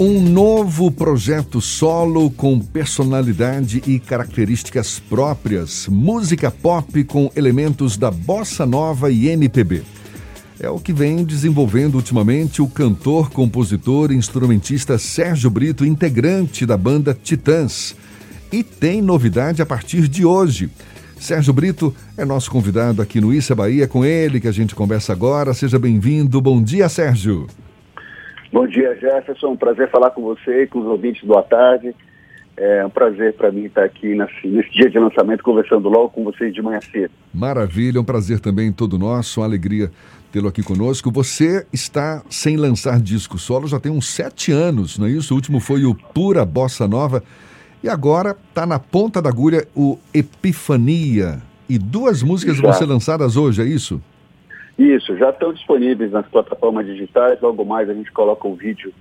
Um novo projeto solo com personalidade e características próprias, música pop com elementos da bossa nova e MPB. É o que vem desenvolvendo ultimamente o cantor, compositor e instrumentista Sérgio Brito, integrante da banda Titãs. E tem novidade a partir de hoje. Sérgio Brito é nosso convidado aqui no Issa Bahia, com ele que a gente conversa agora. Seja bem-vindo. Bom dia, Sérgio. Bom dia, Jefferson. Um prazer falar com você e com os ouvintes do À Tarde. É um prazer para mim estar aqui nesse, nesse, dia de lançamento, conversando logo com vocês de manhã cedo. Maravilha, um prazer também todo nosso, uma alegria tê-lo aqui conosco. Você está sem lançar disco solo já tem uns sete anos, não é isso? O último foi o Pura Bossa Nova e agora está na ponta da agulha o Epifania. E duas músicas vão ser lançadas hoje, é isso? Isso, já estão disponíveis nas plataformas digitais. Logo mais a gente coloca o vídeo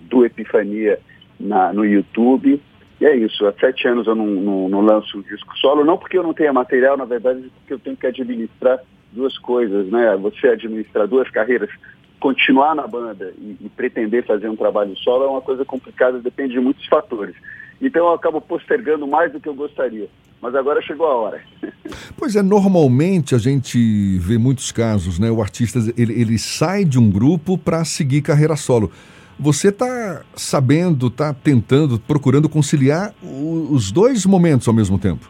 do Epifania na, no YouTube. E é isso, há sete anos eu não, não, não lanço um disco solo, não porque eu não tenha material, na verdade, porque eu tenho que administrar duas coisas, né? Você administrar duas carreiras, continuar na banda e, e pretender fazer um trabalho solo é uma coisa complicada, depende de muitos fatores. Então eu acabo postergando mais do que eu gostaria. Mas agora chegou a hora. Pois é, normalmente a gente vê muitos casos, né? O artista ele, ele sai de um grupo para seguir carreira solo. Você está sabendo, está tentando, procurando conciliar os dois momentos ao mesmo tempo?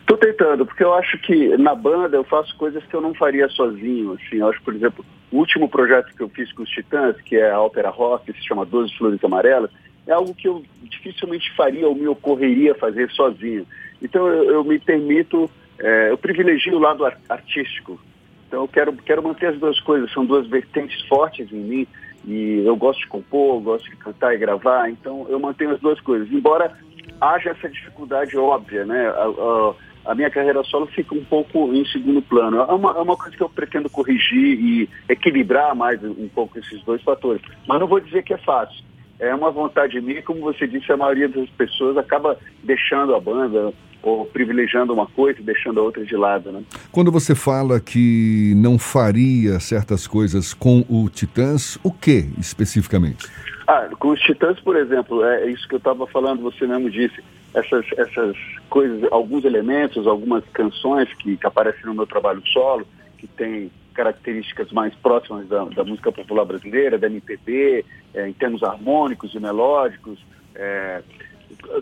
Estou tentando, porque eu acho que na banda eu faço coisas que eu não faria sozinho. Assim, eu acho, por exemplo, o último projeto que eu fiz com os Titãs, que é a ópera rock, que se chama Doze Flores Amarelas, é algo que eu dificilmente faria ou me ocorreria fazer sozinho. Então eu, eu me permito, é, eu privilegio o lado artístico. Então eu quero, quero manter as duas coisas, são duas vertentes fortes em mim e eu gosto de compor, gosto de cantar e gravar, então eu mantenho as duas coisas. Embora haja essa dificuldade óbvia, né? A, a, a minha carreira solo fica um pouco em segundo plano. É uma, é uma coisa que eu pretendo corrigir e equilibrar mais um pouco esses dois fatores. Mas não vou dizer que é fácil é uma vontade minha, como você disse, a maioria das pessoas acaba deixando a banda ou privilegiando uma coisa e deixando a outra de lado, né? Quando você fala que não faria certas coisas com o Titãs, o que especificamente? Ah, com os Titãs, por exemplo, é isso que eu estava falando, você mesmo disse, essas, essas coisas, alguns elementos, algumas canções que, que aparecem no meu trabalho solo, que tem características mais próximas da, da música popular brasileira, da MPB, é, em termos harmônicos e melódicos, é,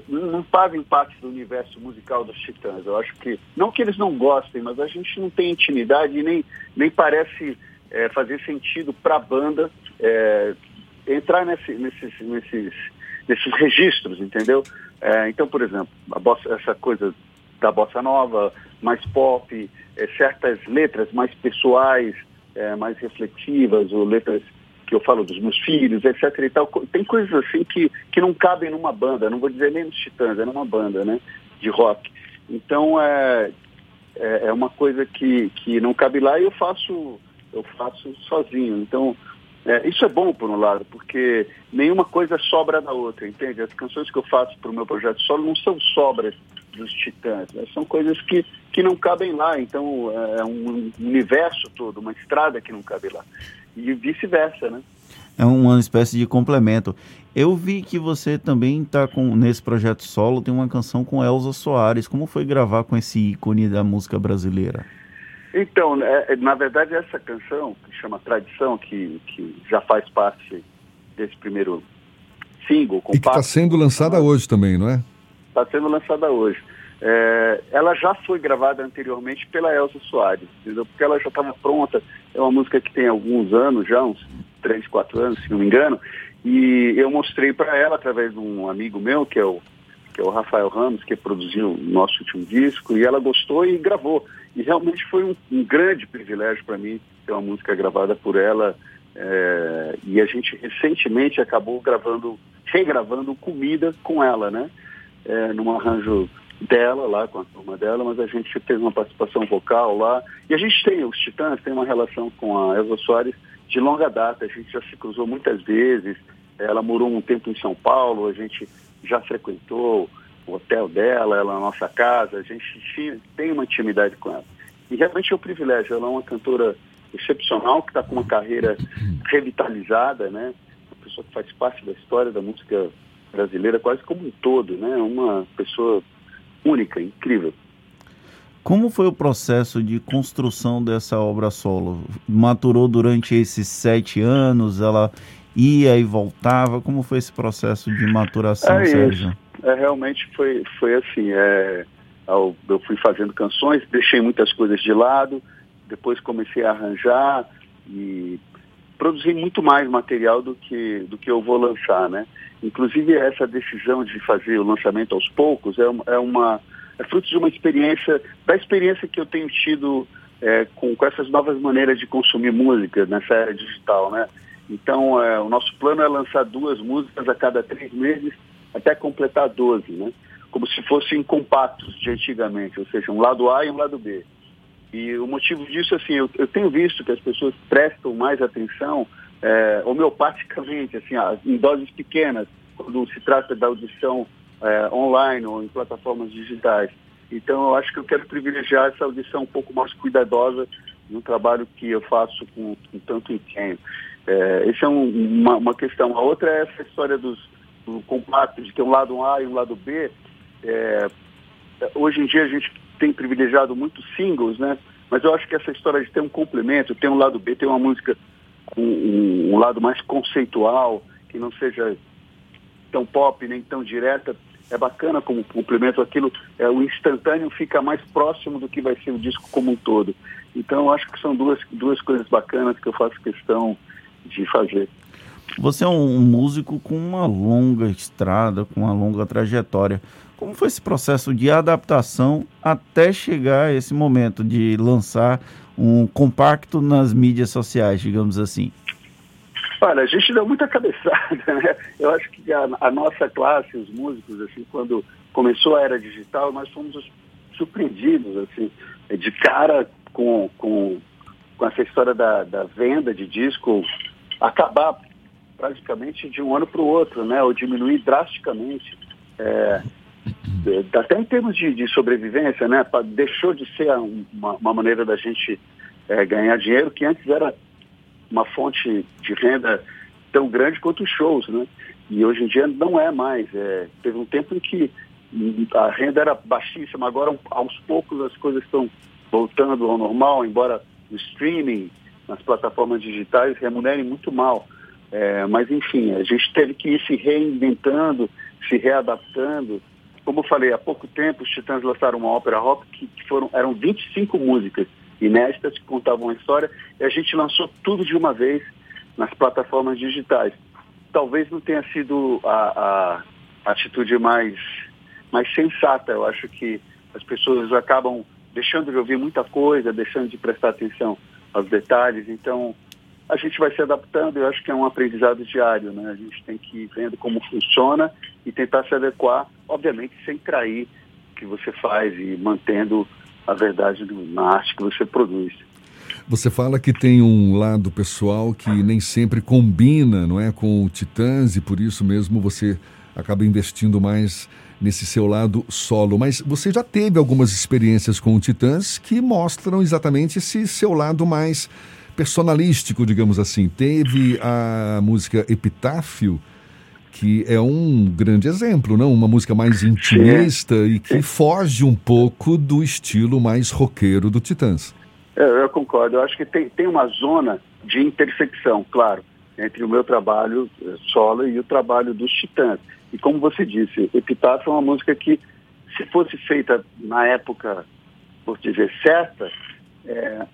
não fazem parte do universo musical dos Titãs. Eu acho que, não que eles não gostem, mas a gente não tem intimidade e nem, nem parece é, fazer sentido para a banda é, entrar nesse, nesses, nesses, nesses registros, entendeu? É, então, por exemplo, bossa, essa coisa da bossa nova, mais pop, é, certas letras mais pessoais, é, mais reflexivas, ou letras que eu falo dos meus filhos, etc. E tal. Tem coisas assim que, que não cabem numa banda, não vou dizer nem nos Titãs, é numa banda né, de rock. Então é, é, é uma coisa que, que não cabe lá e eu faço, eu faço sozinho. Então é, isso é bom por um lado, porque nenhuma coisa sobra da outra, entende? As canções que eu faço para o meu projeto solo não são sobras dos titãs. Né? São coisas que, que não cabem lá. Então, é um universo todo, uma estrada que não cabe lá. E vice-versa, né? É uma espécie de complemento. Eu vi que você também está nesse projeto solo, tem uma canção com Elza Soares. Como foi gravar com esse ícone da música brasileira? Então, é, é na verdade, essa canção, que chama Tradição, que, que já faz parte desse primeiro single. E que está sendo lançada hoje também, não é? Está sendo lançada hoje. É, ela já foi gravada anteriormente pela Elsa Soares, entendeu? Porque ela já estava pronta. É uma música que tem alguns anos já, uns 3, 4 anos, se não me engano. E eu mostrei para ela através de um amigo meu, que é o, que é o Rafael Ramos, que produziu o nosso último disco, e ela gostou e gravou. E realmente foi um, um grande privilégio para mim ter uma música gravada por ela. É, e a gente recentemente acabou gravando, regravando Comida com ela, né? É, num arranjo dela, lá com a turma dela, mas a gente fez uma participação vocal lá. E a gente tem, os Titãs tem uma relação com a Elza Soares de longa data, a gente já se cruzou muitas vezes, ela morou um tempo em São Paulo, a gente já frequentou o hotel dela, ela na nossa casa, a gente tem uma intimidade com ela. E realmente é um privilégio, ela é uma cantora excepcional, que está com uma carreira revitalizada, né? pessoa que faz parte da história da música brasileira quase como um todo, né? Uma pessoa única, incrível. Como foi o processo de construção dessa obra solo? Maturou durante esses sete anos? Ela ia e voltava? Como foi esse processo de maturação, é Sérgio? É, realmente foi, foi assim. É, eu fui fazendo canções, deixei muitas coisas de lado, depois comecei a arranjar e produzi muito mais material do que, do que eu vou lançar, né? Inclusive essa decisão de fazer o lançamento aos poucos é, é uma é fruto de uma experiência, da experiência que eu tenho tido é, com, com essas novas maneiras de consumir música nessa era digital, né? Então, é, o nosso plano é lançar duas músicas a cada três meses até completar 12, né? Como se fossem compactos de antigamente, ou seja, um lado A e um lado B. E o motivo disso, assim, eu, eu tenho visto que as pessoas prestam mais atenção é, homeopaticamente, assim, em doses pequenas, quando se trata da audição é, online ou em plataformas digitais. Então, eu acho que eu quero privilegiar essa audição um pouco mais cuidadosa no trabalho que eu faço com, com tanto empenho. É, essa é um, uma, uma, questão. A outra é essa história dos, do compacto, de ter um lado A e um lado B. É, hoje em dia a gente tem privilegiado muito singles, né? Mas eu acho que essa história de ter um complemento, ter um lado B, ter uma música com um, um, lado mais conceitual, que não seja tão pop nem tão direta, é bacana como complemento aquilo, é, o instantâneo fica mais próximo do que vai ser o disco como um todo. Então eu acho que são duas, duas coisas bacanas que eu faço questão de fazer. Você é um músico com uma longa estrada, com uma longa trajetória. Como foi esse processo de adaptação até chegar a esse momento de lançar um compacto nas mídias sociais, digamos assim? Olha, a gente deu muita cabeçada, né? Eu acho que a, a nossa classe, os músicos, assim, quando começou a era digital, nós fomos surpreendidos, assim, de cara com, com, com essa história da, da venda de disco acabar praticamente de um ano para o outro, né? Ou diminuir drasticamente. É, até em termos de, de, sobrevivência, né? Deixou de ser uma, uma maneira da gente é, ganhar dinheiro que antes era uma fonte de renda tão grande quanto os shows, né? E hoje em dia não é mais. É, teve um tempo em que a renda era baixíssima, agora aos poucos as coisas estão voltando ao normal, embora o streaming, nas plataformas digitais, remunerem muito mal. É, mas, enfim, a gente teve que ir se reinventando, se readaptando. Como eu falei, há pouco tempo os Titãs lançaram uma ópera rock que, que foram, eram 25 músicas inéditas que contavam a história e a gente lançou tudo de uma vez nas plataformas digitais. Talvez não tenha sido a, a atitude mais, mais sensata. Eu acho que as pessoas acabam deixando de ouvir muita coisa, deixando de prestar atenção aos detalhes. Então, a gente vai se adaptando, eu acho que é um aprendizado diário, né? A gente tem que ir vendo como funciona e tentar se adequar, obviamente sem trair o que você faz e mantendo a verdade na arte que você produz. Você fala que tem um lado pessoal que nem sempre combina, não é, com o Titãs e por isso mesmo você acaba investindo mais nesse seu lado solo. Mas você já teve algumas experiências com o Titãs que mostram exatamente esse seu lado mais personalístico, digamos assim. Teve a música Epitáfio, que é um grande exemplo, não? Uma música mais intimista Sim. e que foge um pouco do estilo mais roqueiro do Titãs. Eu, eu concordo. Eu acho que tem, tem uma zona de intersecção, claro, entre o meu trabalho eh, solo e o trabalho dos Titãs. E como você disse, Epitáfio é uma música que, se fosse feita na época, por dizer, certa, é,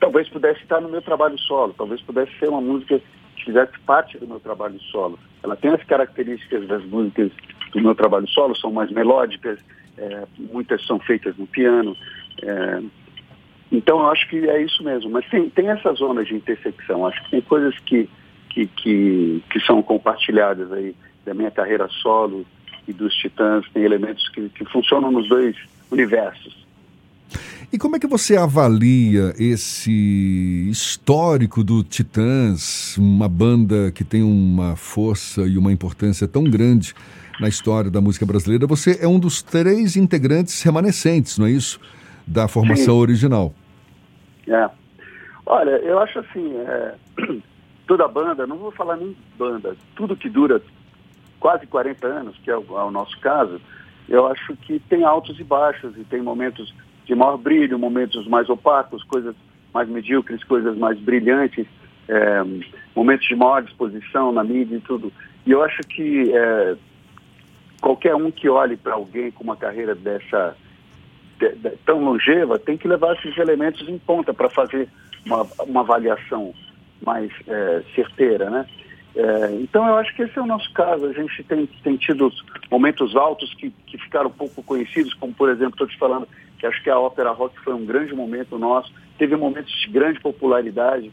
talvez pudesse estar no meu trabalho solo, talvez pudesse ser uma música que fizesse parte do meu trabalho solo. Ela tem as características das músicas do meu trabalho solo, são mais melódicas, é, muitas são feitas no piano. É, então eu acho que é isso mesmo, mas tem, tem essa zona de intersecção, acho que tem coisas que, que, que, que são compartilhadas aí da minha carreira solo e dos Titãs, tem elementos que, que funcionam nos dois universos. E como é que você avalia esse histórico do Titãs, uma banda que tem uma força e uma importância tão grande na história da música brasileira? Você é um dos três integrantes remanescentes, não é isso? Da formação Sim. original. É. Olha, eu acho assim, é... toda banda, não vou falar nem banda, tudo que dura quase 40 anos, que é o, é o nosso caso, eu acho que tem altos e baixos e tem momentos de maior brilho, momentos mais opacos, coisas mais medíocres, coisas mais brilhantes, é, momentos de maior disposição na mídia e tudo. E eu acho que é, qualquer um que olhe para alguém com uma carreira dessa de, de, tão longeva tem que levar esses elementos em conta para fazer uma, uma avaliação mais é, certeira, né? É, então eu acho que esse é o nosso caso. A gente tem, tem tido momentos altos que, que ficaram pouco conhecidos, como por exemplo, estou te falando que acho que a ópera rock foi um grande momento nosso, teve momentos de grande popularidade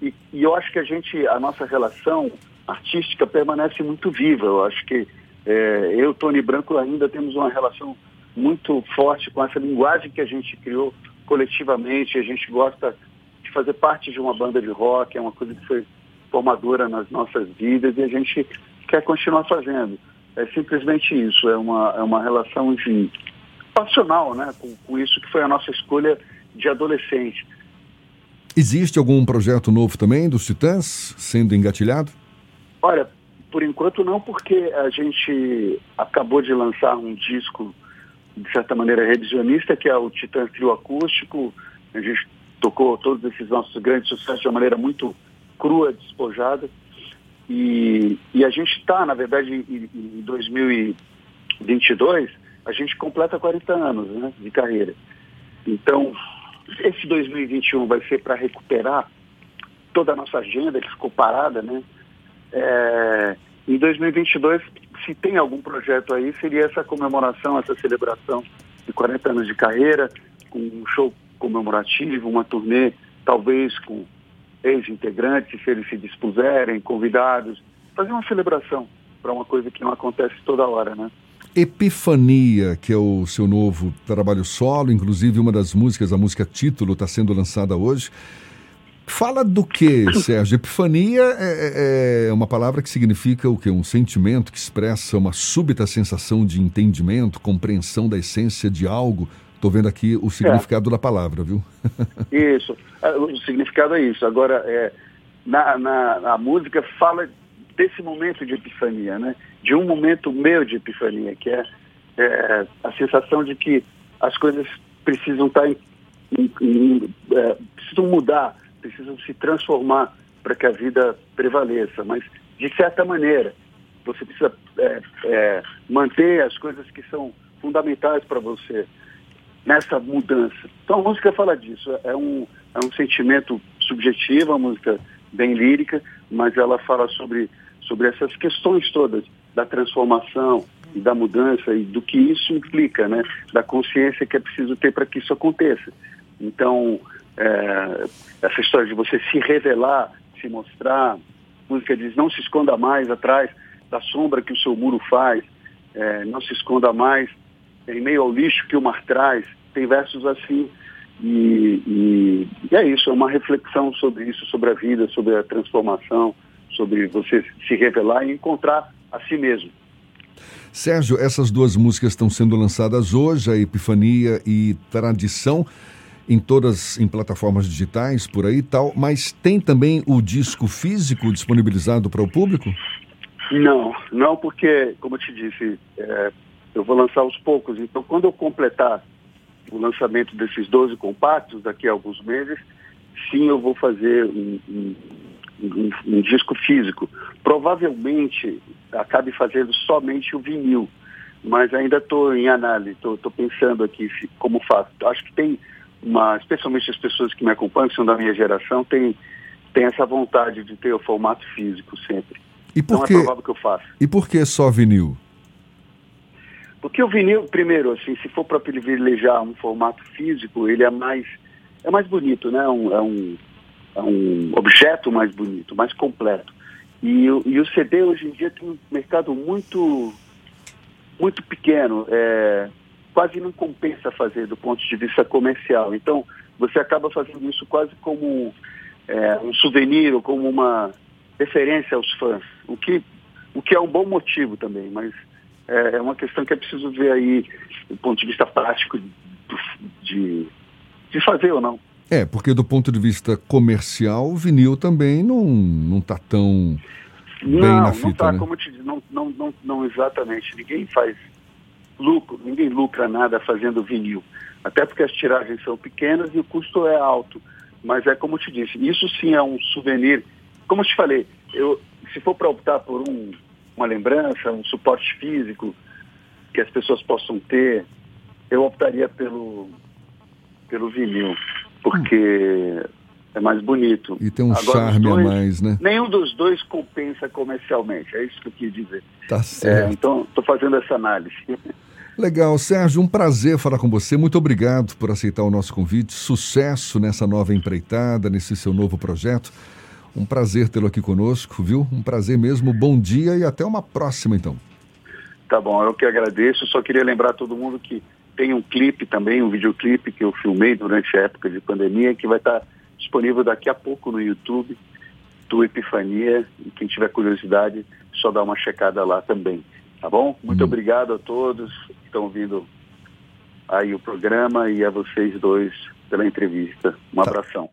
e, e eu acho que a gente, a nossa relação artística permanece muito viva. Eu acho que é, eu, Tony Branco, ainda temos uma relação muito forte com essa linguagem que a gente criou coletivamente. A gente gosta de fazer parte de uma banda de rock, é uma coisa que foi formadora nas nossas vidas e a gente quer continuar fazendo. É simplesmente isso, é uma, é uma relação de passional né, com, com isso que foi a nossa escolha de adolescente. Existe algum projeto novo também dos Titãs sendo engatilhado? Olha, por enquanto não, porque a gente acabou de lançar um disco, de certa maneira, revisionista, que é o Titãs Trio Acústico. A gente tocou todos esses nossos grandes sucessos de uma maneira muito crua, despojada. E, e a gente está, na verdade, em, em 2022, a gente completa 40 anos né, de carreira. Então, esse 2021 vai ser para recuperar toda a nossa agenda que ficou parada, né? É, em 2022, se tem algum projeto aí, seria essa comemoração, essa celebração de 40 anos de carreira, com um show comemorativo, uma turnê, talvez com ex-integrantes, se eles se dispuserem, convidados, fazer uma celebração para uma coisa que não acontece toda hora, né? Epifania, que é o seu novo trabalho solo, inclusive uma das músicas, a música título, está sendo lançada hoje. Fala do que, Sérgio? Epifania é, é, é, uma palavra que significa o quê? Um sentimento que expressa uma súbita sensação de entendimento, compreensão da essência de algo. Estou vendo aqui o significado é. da palavra, viu? Isso, é, o significado é isso. Agora, é, na, na, na música fala desse momento de epifania, né? De um momento meu de epifania, que é, é a sensação de que as coisas precisam estar em, em, em é, precisam mudar, precisam se transformar para que a vida prevaleça. Mas de certa maneira, você precisa é, é manter as coisas que são fundamentais para você nessa mudança. Então a música fala disso, é um, é um sentimento subjetivo, a música bem lírica, mas ela fala sobre, sobre essas questões todas da transformação e da mudança e do que isso implica, né? Da consciência que é preciso ter para que isso aconteça. Então, é, essa história de você se revelar, se mostrar, música diz não se esconda mais atrás da sombra que o seu muro faz, é, não se esconda mais em meio ao lixo que o mar traz, tem versos assim. E, e, e, é isso, é uma reflexão sobre isso, sobre a vida, sobre a transformação, sobre você se revelar e encontrar a si mesmo. Sérgio, essas duas músicas estão sendo lançadas hoje, a Epifania e Tradição, em todas em plataformas digitais por aí e tal, mas tem também o disco físico disponibilizado para o público? Não, não porque, como eu te disse, é, eu vou lançar aos poucos. Então, quando eu completar o lançamento desses 12 compactos daqui a alguns meses, sim, eu vou fazer um, um, um, um disco físico. Provavelmente acabe fazendo somente o vinil, mas ainda estou em análise, estou pensando aqui se, como faço. Acho que tem uma, especialmente as pessoas que me acompanham, que são da minha geração, tem, tem essa vontade de ter o formato físico sempre. E por então que, é provável que eu faça. E por que só vinil? Porque o vinil, primeiro, assim, se for para privilegiar um formato físico, ele é mais, é mais bonito, né? Um, é, um, é um objeto mais bonito, mais completo. E, e o CD hoje em dia tem um mercado muito, muito pequeno. É, quase não compensa fazer do ponto de vista comercial. Então, você acaba fazendo isso quase como é, um souvenir ou como uma referência aos fãs, o que, o que é um bom motivo também, mas é, é uma questão que é preciso ver aí do ponto de vista prático de, de, de fazer ou não. É, porque do ponto de vista comercial, o vinil também não não está tão bem não, na fita, não tá, né? como eu te disse, não, não, não, não exatamente. Ninguém faz lucro, ninguém lucra nada fazendo vinil. Até porque as tiragens são pequenas e o custo é alto. Mas é como eu te disse, isso sim é um souvenir. Como eu te falei, eu, se for para optar por um, uma lembrança, um suporte físico que as pessoas possam ter, eu optaria pelo, pelo vinil, porque é mais bonito. E tem um Agora, charme dois- a mais, né? Nenhum dos dois compensa comercialmente, é isso que eu quis dizer. Tá É, certo. então, estou fazendo essa análise. Legal, Sérgio, um prazer falar com você. Muito obrigado por aceitar o nosso convite. Sucesso nessa nova empreitada, nesse seu novo projeto. Um prazer tê-lo aqui conosco, viu? Um prazer mesmo. Bom dia e até uma próxima, então. Tá bom, eu que agradeço. Só queria lembrar todo mundo que tem um clipe também, um videoclipe que eu filmei durante a época de pandemia, que vai estar disponível daqui a pouco no YouTube do Epifania. E quem tiver curiosidade, só dá uma checada lá também. Tá bom? Muito Hum. obrigado a todos que estão ouvindo aí o programa e a vocês dois pela entrevista. Um Tá. abração.